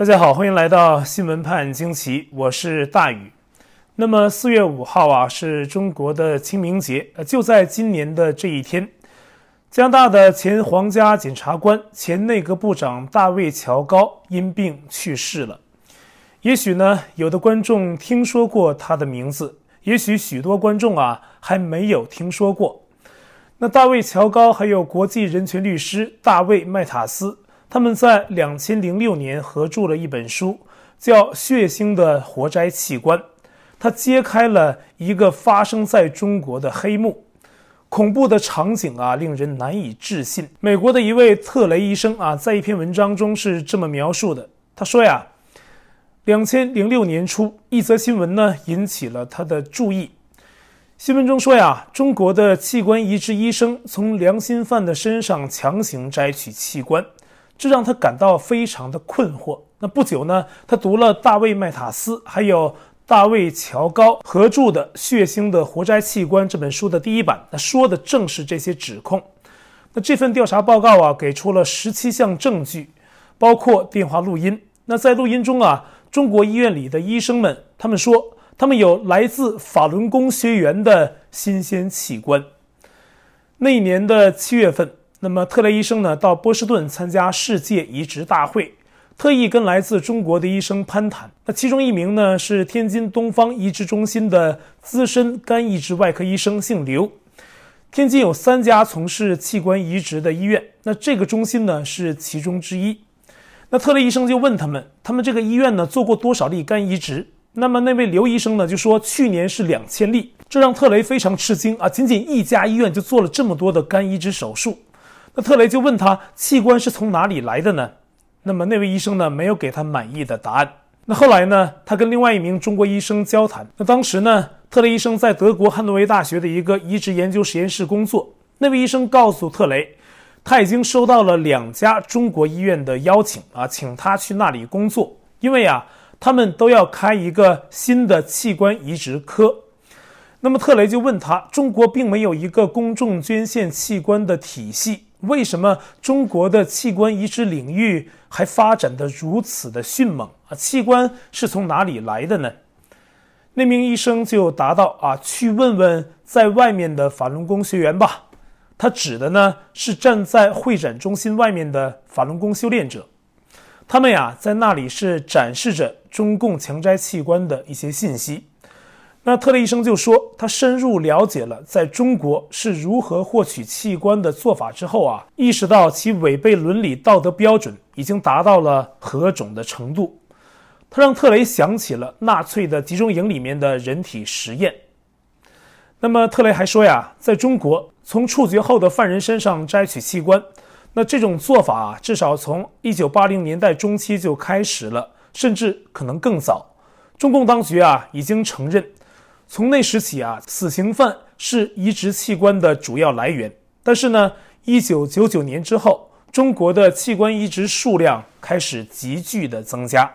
大家好，欢迎来到新闻判惊奇，我是大宇。那么四月五号啊，是中国的清明节，就在今年的这一天，加拿大的前皇家检察官、前内阁部长大卫·乔高因病去世了。也许呢，有的观众听说过他的名字，也许许多观众啊还没有听说过。那大卫·乔高还有国际人权律师大卫·麦塔斯。他们在两千零六年合著了一本书，叫《血腥的活摘器官》，它揭开了一个发生在中国的黑幕，恐怖的场景啊，令人难以置信。美国的一位特雷医生啊，在一篇文章中是这么描述的：他说呀，两千零六年初，一则新闻呢引起了他的注意。新闻中说呀，中国的器官移植医生从良心犯的身上强行摘取器官。这让他感到非常的困惑。那不久呢，他读了大卫·麦塔斯还有大卫·乔高合著的《血腥的活摘器官》这本书的第一版，那说的正是这些指控。那这份调查报告啊，给出了十七项证据，包括电话录音。那在录音中啊，中国医院里的医生们，他们说他们有来自法轮功学员的新鲜器官。那一年的七月份。那么特雷医生呢，到波士顿参加世界移植大会，特意跟来自中国的医生攀谈。那其中一名呢，是天津东方移植中心的资深肝移植外科医生，姓刘。天津有三家从事器官移植的医院，那这个中心呢是其中之一。那特雷医生就问他们，他们这个医院呢做过多少例肝移植？那么那位刘医生呢就说，去年是两千例，这让特雷非常吃惊啊！仅仅一家医院就做了这么多的肝移植手术。那特雷就问他器官是从哪里来的呢？那么那位医生呢没有给他满意的答案。那后来呢，他跟另外一名中国医生交谈。那当时呢，特雷医生在德国汉诺威大学的一个移植研究实验室工作。那位医生告诉特雷，他已经收到了两家中国医院的邀请啊，请他去那里工作，因为啊，他们都要开一个新的器官移植科。那么特雷就问他，中国并没有一个公众捐献器官的体系。为什么中国的器官移植领域还发展得如此的迅猛啊？器官是从哪里来的呢？那名医生就答道：“啊，去问问在外面的法轮功学员吧。”他指的呢是站在会展中心外面的法轮功修炼者，他们呀在那里是展示着中共强摘器官的一些信息。那特雷医生就说，他深入了解了在中国是如何获取器官的做法之后啊，意识到其违背伦理道德标准已经达到了何种的程度。他让特雷想起了纳粹的集中营里面的人体实验。那么特雷还说呀，在中国从处决后的犯人身上摘取器官，那这种做法啊，至少从一九八零年代中期就开始了，甚至可能更早。中共当局啊，已经承认。从那时起啊，死刑犯是移植器官的主要来源。但是呢，一九九九年之后，中国的器官移植数量开始急剧的增加。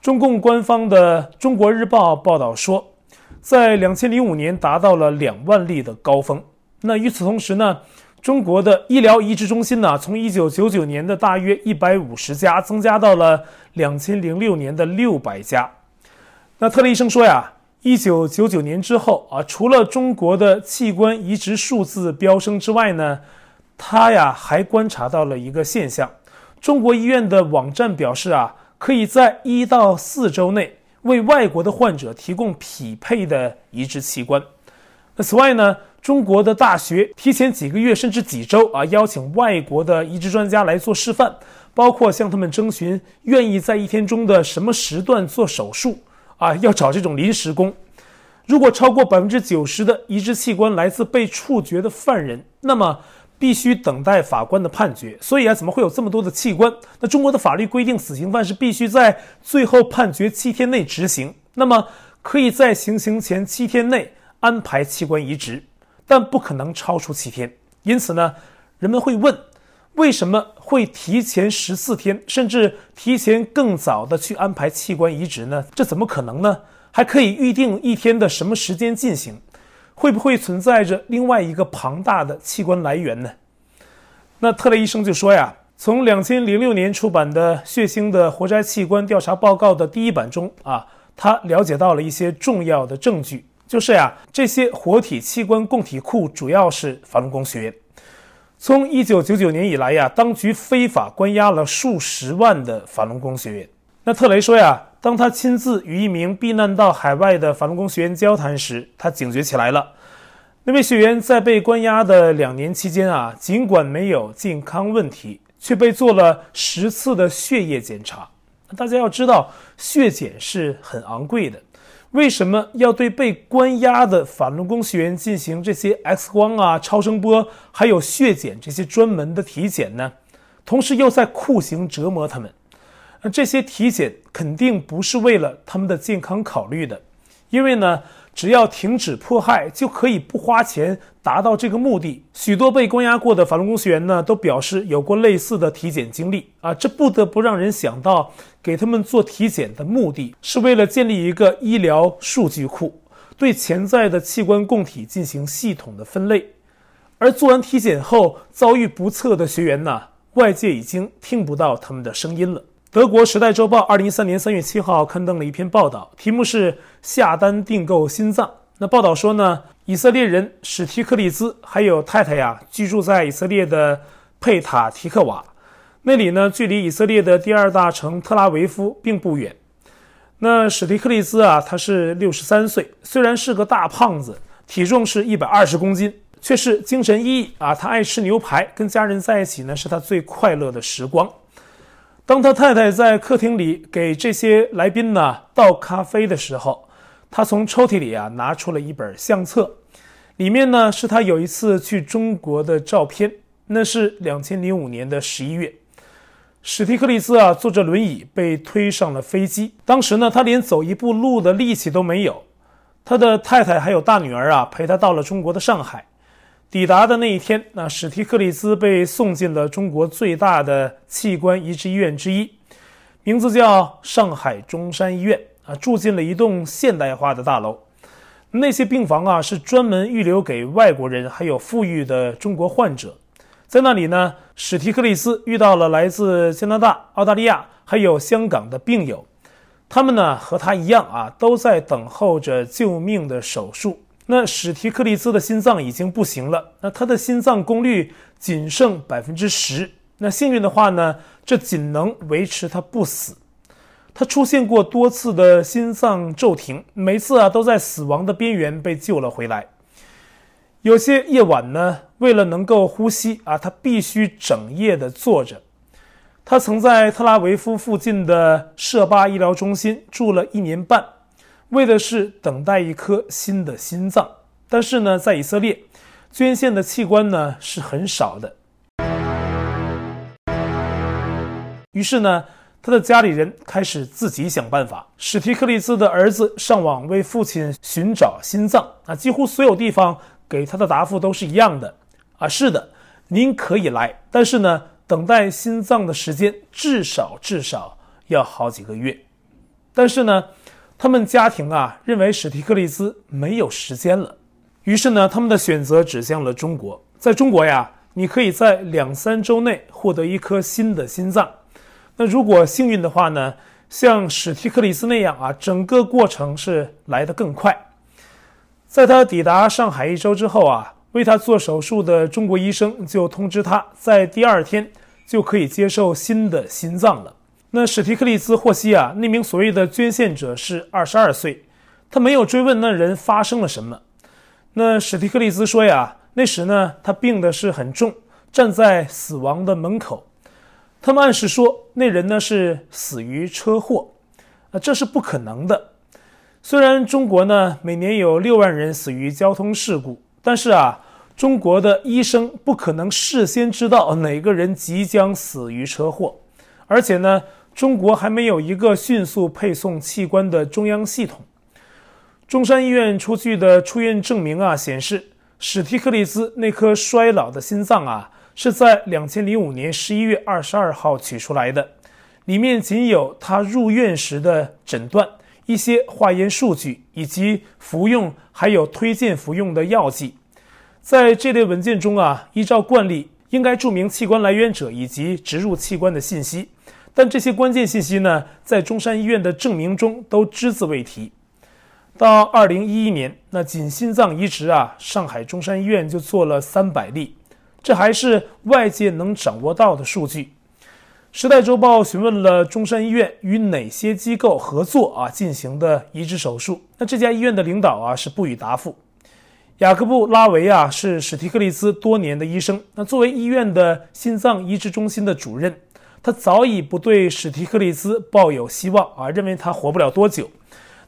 中共官方的《中国日报》报道说，在两千零五年达到了两万例的高峰。那与此同时呢，中国的医疗移植中心呢，从一九九九年的大约一百五十家增加到了两千零六年的六百家。那特雷医生说呀。一九九九年之后啊，除了中国的器官移植数字飙升之外呢，他呀还观察到了一个现象：中国医院的网站表示啊，可以在一到四周内为外国的患者提供匹配的移植器官。那此外呢，中国的大学提前几个月甚至几周啊，邀请外国的移植专家来做示范，包括向他们征询愿意在一天中的什么时段做手术。啊，要找这种临时工。如果超过百分之九十的移植器官来自被处决的犯人，那么必须等待法官的判决。所以啊，怎么会有这么多的器官？那中国的法律规定，死刑犯是必须在最后判决七天内执行。那么可以在行刑前七天内安排器官移植，但不可能超出七天。因此呢，人们会问。为什么会提前十四天，甚至提前更早的去安排器官移植呢？这怎么可能呢？还可以预定一天的什么时间进行？会不会存在着另外一个庞大的器官来源呢？那特雷医生就说呀，从两千零六年出版的《血腥的活摘器官调查报告》的第一版中啊，他了解到了一些重要的证据，就是呀，这些活体器官供体库主要是法轮功学员。从一九九九年以来呀，当局非法关押了数十万的法轮功学员。那特雷说呀，当他亲自与一名避难到海外的法轮功学员交谈时，他警觉起来了。那位学员在被关押的两年期间啊，尽管没有健康问题，却被做了十次的血液检查。大家要知道，血检是很昂贵的，为什么要对被关押的法轮功学员进行这些 X 光啊、超声波，还有血检这些专门的体检呢？同时又在酷刑折磨他们。那这些体检肯定不是为了他们的健康考虑的，因为呢，只要停止迫害，就可以不花钱达到这个目的。许多被关押过的法轮功学员呢，都表示有过类似的体检经历啊，这不得不让人想到，给他们做体检的目的是为了建立一个医疗数据库，对潜在的器官供体进行系统的分类。而做完体检后遭遇不测的学员呢，外界已经听不到他们的声音了。德国《时代周报》二零一三年三月七号刊登了一篇报道，题目是“下单订购心脏”。那报道说呢，以色列人史提克利兹还有太太呀，居住在以色列的佩塔提克瓦，那里呢，距离以色列的第二大城特拉维夫并不远。那史提克利兹啊，他是六十三岁，虽然是个大胖子，体重是一百二十公斤，却是精神奕奕啊。他爱吃牛排，跟家人在一起呢，是他最快乐的时光。当他太太在客厅里给这些来宾呢倒咖啡的时候，他从抽屉里啊拿出了一本相册，里面呢是他有一次去中国的照片，那是两千零五年的十一月，史蒂克利兹啊坐着轮椅被推上了飞机，当时呢他连走一步路的力气都没有，他的太太还有大女儿啊陪他到了中国的上海。抵达的那一天，那史提克利兹被送进了中国最大的器官移植医院之一，名字叫上海中山医院啊，住进了一栋现代化的大楼。那些病房啊，是专门预留给外国人还有富裕的中国患者。在那里呢，史提克利斯遇到了来自加拿大、澳大利亚还有香港的病友，他们呢和他一样啊，都在等候着救命的手术。那史提克利兹的心脏已经不行了，那他的心脏功率仅剩百分之十。那幸运的话呢，这仅能维持他不死。他出现过多次的心脏骤停，每次啊都在死亡的边缘被救了回来。有些夜晚呢，为了能够呼吸啊，他必须整夜的坐着。他曾在特拉维夫附近的舍巴医疗中心住了一年半。为的是等待一颗新的心脏，但是呢，在以色列，捐献的器官呢是很少的。于是呢，他的家里人开始自己想办法。史提克利兹的儿子上网为父亲寻找心脏啊，几乎所有地方给他的答复都是一样的啊，是的，您可以来，但是呢，等待心脏的时间至少至少要好几个月，但是呢。他们家庭啊，认为史蒂克利兹没有时间了，于是呢，他们的选择指向了中国。在中国呀，你可以在两三周内获得一颗新的心脏。那如果幸运的话呢，像史蒂克利兹那样啊，整个过程是来得更快。在他抵达上海一周之后啊，为他做手术的中国医生就通知他，在第二天就可以接受新的心脏了。那史提克利兹获悉啊，那名所谓的捐献者是二十二岁，他没有追问那人发生了什么。那史提克利兹说呀，那时呢，他病的是很重，站在死亡的门口。他们暗示说，那人呢是死于车祸，啊，这是不可能的。虽然中国呢每年有六万人死于交通事故，但是啊，中国的医生不可能事先知道哪个人即将死于车祸，而且呢。中国还没有一个迅速配送器官的中央系统。中山医院出具的出院证明啊，显示史提克利兹那颗衰老的心脏啊，是在两千零五年十一月二十二号取出来的，里面仅有他入院时的诊断、一些化验数据以及服用还有推荐服用的药剂。在这类文件中啊，依照惯例，应该注明器官来源者以及植入器官的信息。但这些关键信息呢，在中山医院的证明中都只字未提。到二零一一年，那仅心脏移植啊，上海中山医院就做了三百例，这还是外界能掌握到的数据。时代周报询问了中山医院与哪些机构合作啊进行的移植手术，那这家医院的领导啊是不予答复。雅各布·拉维啊是史提克利兹多年的医生，那作为医院的心脏移植中心的主任。他早已不对史提克利兹抱有希望啊，认为他活不了多久。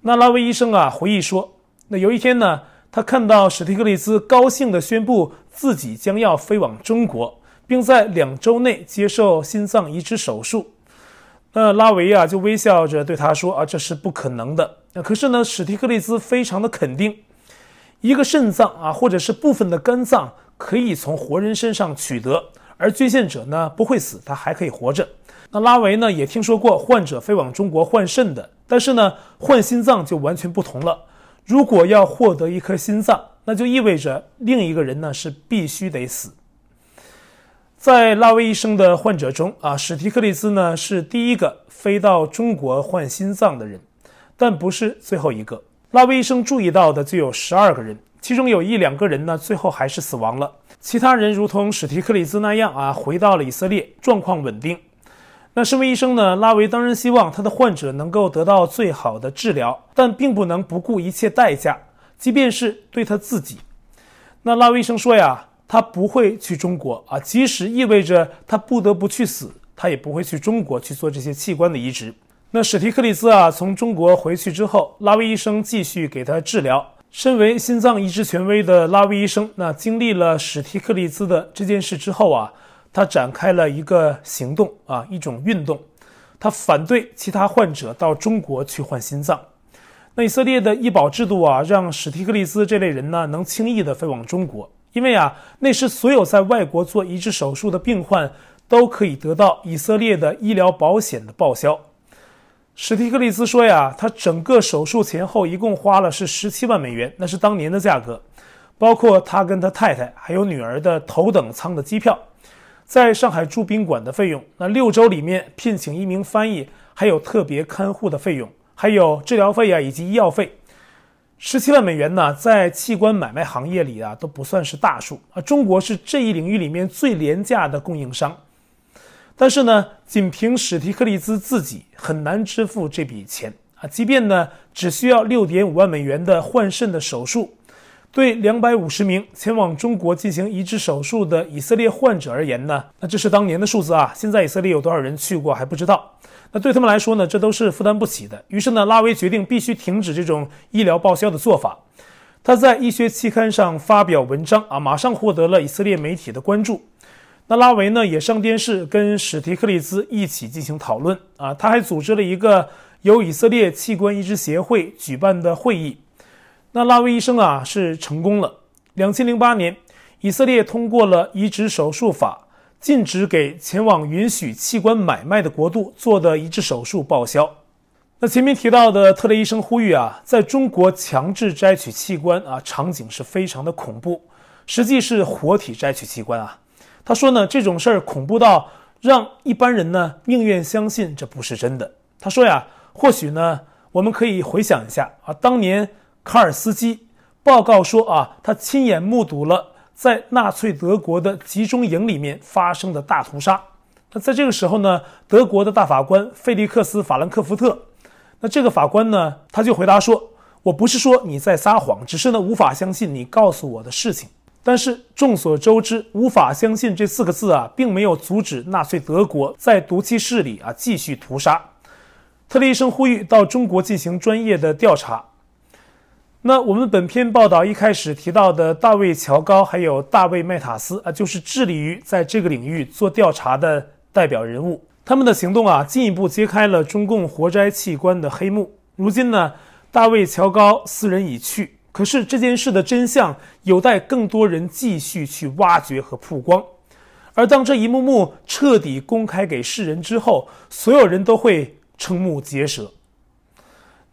那拉维医生啊回忆说，那有一天呢，他看到史提克利兹高兴地宣布自己将要飞往中国，并在两周内接受心脏移植手术。那拉维啊就微笑着对他说啊，这是不可能的。那可是呢，史提克利兹非常的肯定，一个肾脏啊，或者是部分的肝脏可以从活人身上取得。而捐献者呢不会死，他还可以活着。那拉维呢也听说过患者飞往中国换肾的，但是呢换心脏就完全不同了。如果要获得一颗心脏，那就意味着另一个人呢是必须得死。在拉维医生的患者中啊，史提克利兹呢是第一个飞到中国换心脏的人，但不是最后一个。拉维医生注意到的就有十二个人，其中有一两个人呢最后还是死亡了。其他人如同史提克利兹那样啊，回到了以色列，状况稳定。那身为医生呢，拉维当然希望他的患者能够得到最好的治疗，但并不能不顾一切代价，即便是对他自己。那拉维医生说呀，他不会去中国啊，即使意味着他不得不去死，他也不会去中国去做这些器官的移植。那史提克利兹啊，从中国回去之后，拉维医生继续给他治疗。身为心脏移植权威的拉维医生，那经历了史提克利兹的这件事之后啊，他展开了一个行动啊，一种运动，他反对其他患者到中国去换心脏。那以色列的医保制度啊，让史提克利兹这类人呢，能轻易地飞往中国，因为啊，那时所有在外国做移植手术的病患都可以得到以色列的医疗保险的报销。史蒂克利兹说呀，他整个手术前后一共花了是十七万美元，那是当年的价格，包括他跟他太太还有女儿的头等舱的机票，在上海住宾馆的费用，那六周里面聘请一名翻译，还有特别看护的费用，还有治疗费啊以及医药费，十七万美元呢，在器官买卖行业里啊都不算是大数啊。中国是这一领域里面最廉价的供应商。但是呢，仅凭史提克利兹自己很难支付这笔钱啊！即便呢，只需要六点五万美元的换肾的手术，对两百五十名前往中国进行移植手术的以色列患者而言呢，那这是当年的数字啊！现在以色列有多少人去过还不知道。那对他们来说呢，这都是负担不起的。于是呢，拉维决定必须停止这种医疗报销的做法。他在医学期刊上发表文章啊，马上获得了以色列媒体的关注。那拉维呢也上电视跟史提克利兹一起进行讨论啊，他还组织了一个由以色列器官移植协会举办的会议。那拉维医生啊是成功了。两千零八年，以色列通过了移植手术法，禁止给前往允许器官买卖的国度做的移植手术报销。那前面提到的特雷医生呼吁啊，在中国强制摘取器官啊，场景是非常的恐怖，实际是活体摘取器官啊。他说呢，这种事儿恐怖到让一般人呢宁愿相信这不是真的。他说呀，或许呢，我们可以回想一下啊，当年卡尔斯基报告说啊，他亲眼目睹了在纳粹德国的集中营里面发生的大屠杀。那在这个时候呢，德国的大法官费利克斯·法兰克福特，那这个法官呢，他就回答说：“我不是说你在撒谎，只是呢无法相信你告诉我的事情。”但是众所周知，无法相信这四个字啊，并没有阻止纳粹德国在毒气室里啊继续屠杀。特雷医生呼吁到中国进行专业的调查。那我们本篇报道一开始提到的大卫·乔高还有大卫·麦塔斯啊，就是致力于在这个领域做调查的代表人物。他们的行动啊，进一步揭开了中共活摘器官的黑幕。如今呢，大卫·乔高四人已去。可是这件事的真相有待更多人继续去挖掘和曝光，而当这一幕幕彻底公开给世人之后，所有人都会瞠目结舌。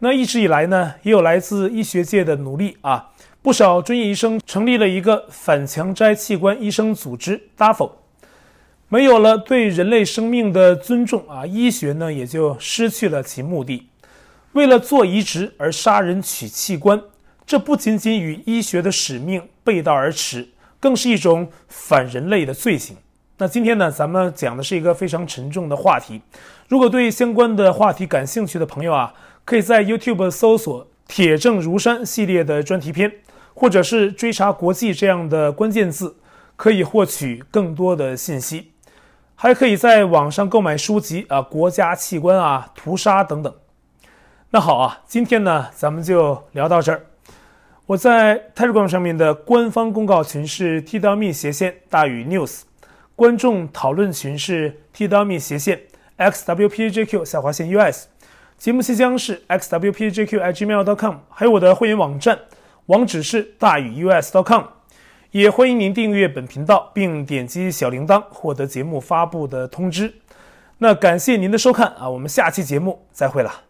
那一直以来呢，也有来自医学界的努力啊，不少专业医生成立了一个反强摘器官医生组织 DAFO。没有了对人类生命的尊重啊，医学呢也就失去了其目的。为了做移植而杀人取器官，这不仅仅与医学的使命背道而驰，更是一种反人类的罪行。那今天呢，咱们讲的是一个非常沉重的话题。如果对相关的话题感兴趣的朋友啊，可以在 YouTube 搜索“铁证如山”系列的专题片，或者是“追查国际”这样的关键字，可以获取更多的信息。还可以在网上购买书籍啊，国家器官啊，屠杀等等。那好啊，今天呢，咱们就聊到这儿。我在 Telegram 上面的官方公告群是 T-me 斜线大于 News，观众讨论群是 T-me 斜线 xwpjq 下划线 US，节目信箱是 xwpjq@gmail.com，还有我的会员网站，网址是大于 US.com。也欢迎您订阅本频道，并点击小铃铛获得节目发布的通知。那感谢您的收看啊，我们下期节目再会了。